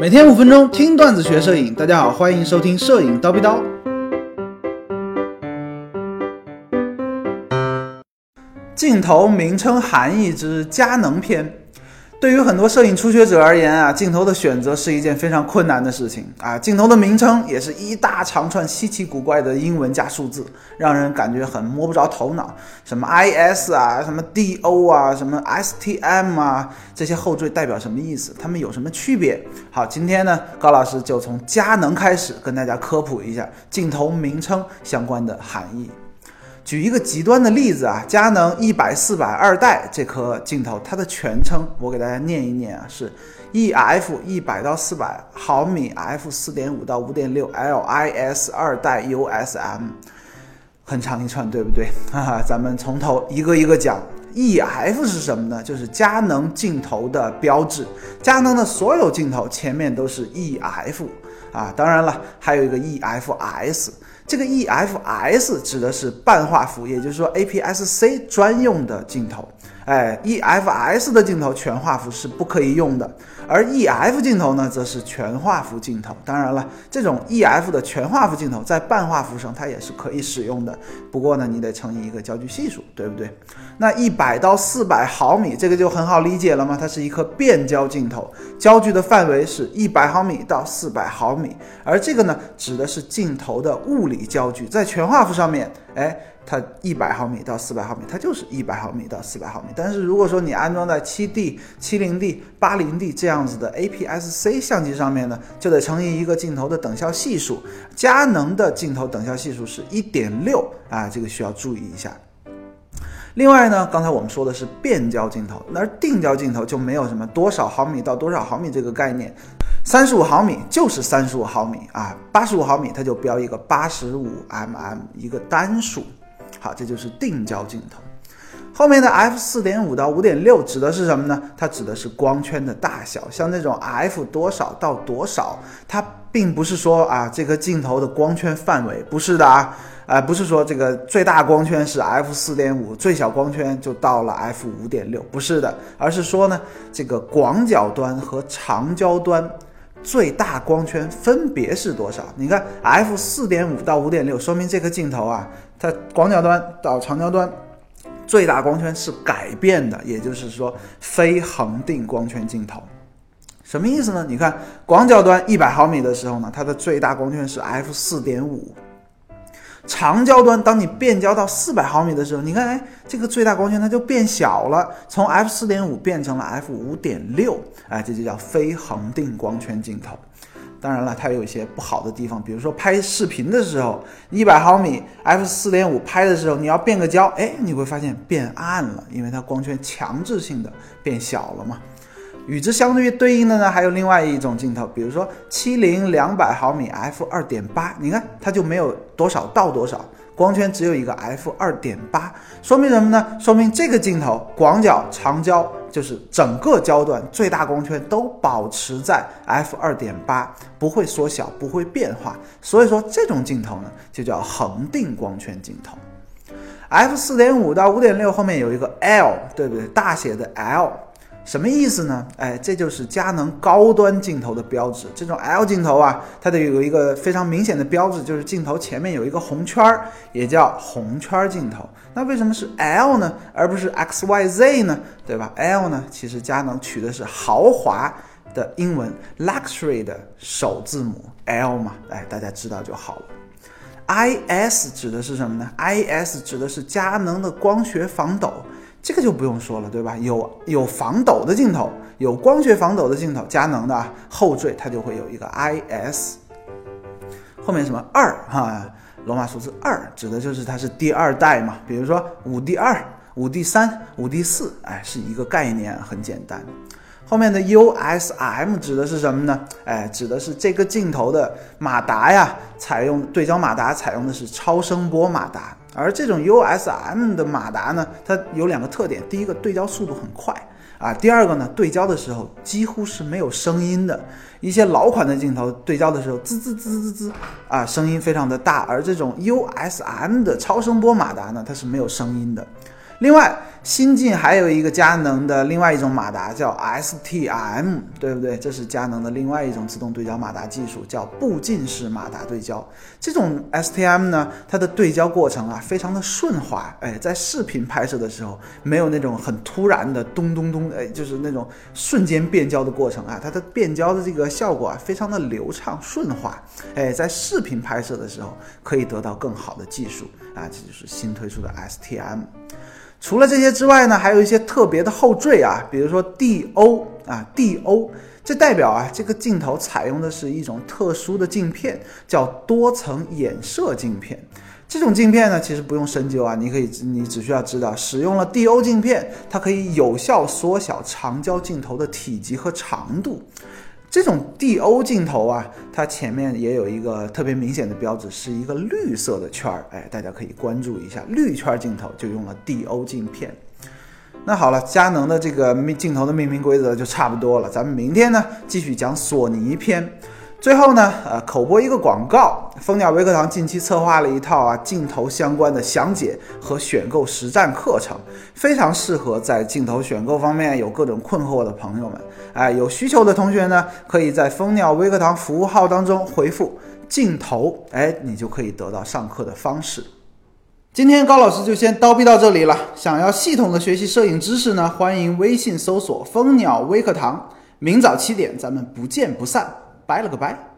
每天五分钟听段子学摄影，大家好，欢迎收听摄影叨逼叨。镜头名称含义之佳能篇。对于很多摄影初学者而言啊，镜头的选择是一件非常困难的事情啊。镜头的名称也是一大长串稀奇古怪的英文加数字，让人感觉很摸不着头脑。什么 IS 啊，什么 DO 啊，什么 STM 啊，这些后缀代表什么意思？它们有什么区别？好，今天呢，高老师就从佳能开始跟大家科普一下镜头名称相关的含义。举一个极端的例子啊，佳能一百四百二代这颗镜头，它的全称我给大家念一念啊，是 EF 一百到四百毫米 f 四点五到五点六 LIS 二代 USM，很长一串，对不对？哈哈，咱们从头一个一个讲。EF 是什么呢？就是佳能镜头的标志，佳能的所有镜头前面都是 EF 啊，当然了，还有一个 EFS。这个 EFS 指的是半画幅，也就是说 APS-C 专用的镜头。哎，EFS 的镜头全画幅是不可以用的，而 EF 镜头呢，则是全画幅镜头。当然了，这种 EF 的全画幅镜头在半画幅上它也是可以使用的，不过呢，你得乘以一个焦距系数，对不对？那一百到四百毫米，这个就很好理解了嘛，它是一颗变焦镜头，焦距的范围是一百毫米到四百毫米，而这个呢，指的是镜头的物理焦距，在全画幅上面，哎。它一百毫米到四百毫米，它就是一百毫米到四百毫米。但是如果说你安装在七 D、七零 D、八零 D 这样子的 APS-C 相机上面呢，就得乘以一个镜头的等效系数。佳能的镜头等效系数是一点六啊，这个需要注意一下。另外呢，刚才我们说的是变焦镜头，而定焦镜头就没有什么多少毫米到多少毫米这个概念，三十五毫米就是三十五毫米啊，八十五毫米它就标一个八十五 mm 一个单数。好，这就是定焦镜头。后面的 f 四点五到五点六指的是什么呢？它指的是光圈的大小。像这种 f 多少到多少，它并不是说啊这个镜头的光圈范围，不是的啊，啊不是说这个最大光圈是 f 四点五，最小光圈就到了 f 五点六，不是的，而是说呢这个广角端和长焦端。最大光圈分别是多少？你看，f 四点五到五点六，说明这颗镜头啊，在广角端到长焦端最大光圈是改变的，也就是说非恒定光圈镜头。什么意思呢？你看广角端一百毫米的时候呢，它的最大光圈是 f 四点五。长焦端，当你变焦到四百毫米的时候，你看，哎，这个最大光圈它就变小了，从 f 四点五变成了 f 五点六，哎，这就叫非恒定光圈镜头。当然了，它有一些不好的地方，比如说拍视频的时候，一百毫米 f 四点五拍的时候，你要变个焦，哎，你会发现变暗了，因为它光圈强制性的变小了嘛。与之相对对应的呢，还有另外一种镜头，比如说七零两百毫米 f 二点八，你看它就没有多少到多少，光圈只有一个 f 二点八，说明什么呢？说明这个镜头广角、长焦就是整个焦段最大光圈都保持在 f 二点八，不会缩小，不会变化。所以说这种镜头呢，就叫恒定光圈镜头。f 四点五到五点六后面有一个 l，对不对？大写的 L。什么意思呢？哎，这就是佳能高端镜头的标志。这种 L 镜头啊，它得有一个非常明显的标志，就是镜头前面有一个红圈儿，也叫红圈镜头。那为什么是 L 呢，而不是 X Y Z 呢？对吧？L 呢，其实佳能取的是豪华的英文 luxury 的首字母 L 嘛，哎，大家知道就好了。IS 指的是什么呢？IS 指的是佳能的光学防抖。这个就不用说了，对吧？有有防抖的镜头，有光学防抖的镜头，佳能的后缀它就会有一个 IS，后面什么二哈，罗马数字二指的就是它是第二代嘛。比如说五 D 二、五 D 三、五 D 四，哎，是一个概念，很简单。后面的 USM 指的是什么呢？哎，指的是这个镜头的马达呀，采用对焦马达采用的是超声波马达。而这种 USM 的马达呢，它有两个特点：第一个，对焦速度很快啊；第二个呢，对焦的时候几乎是没有声音的。一些老款的镜头对焦的时候，滋滋滋滋滋啊，声音非常的大。而这种 USM 的超声波马达呢，它是没有声音的。另外，新进还有一个佳能的另外一种马达叫 STM，对不对？这是佳能的另外一种自动对焦马达技术，叫步进式马达对焦。这种 STM 呢，它的对焦过程啊非常的顺滑，哎，在视频拍摄的时候没有那种很突然的咚咚咚，哎，就是那种瞬间变焦的过程啊，它的变焦的这个效果啊非常的流畅顺滑，哎，在视频拍摄的时候可以得到更好的技术啊，这就是新推出的 STM。除了这些之外呢，还有一些特别的后缀啊，比如说 DO 啊，DO，这代表啊，这个镜头采用的是一种特殊的镜片，叫多层衍射镜片。这种镜片呢，其实不用深究啊，你可以，你只需要知道，使用了 DO 镜片，它可以有效缩小长焦镜头的体积和长度。这种 DO 镜头啊，它前面也有一个特别明显的标志，是一个绿色的圈儿。哎，大家可以关注一下，绿圈镜头就用了 DO 镜片。那好了，佳能的这个命镜头的命名规则就差不多了。咱们明天呢，继续讲索尼篇。最后呢，呃，口播一个广告。蜂鸟微课堂近期策划了一套啊镜头相关的详解和选购实战课程，非常适合在镜头选购方面有各种困惑的朋友们。哎，有需求的同学呢，可以在蜂鸟微课堂服务号当中回复“镜头”，哎，你就可以得到上课的方式。今天高老师就先叨逼到这里了。想要系统的学习摄影知识呢，欢迎微信搜索“蜂鸟微课堂”，明早七点咱们不见不散。拜了个拜。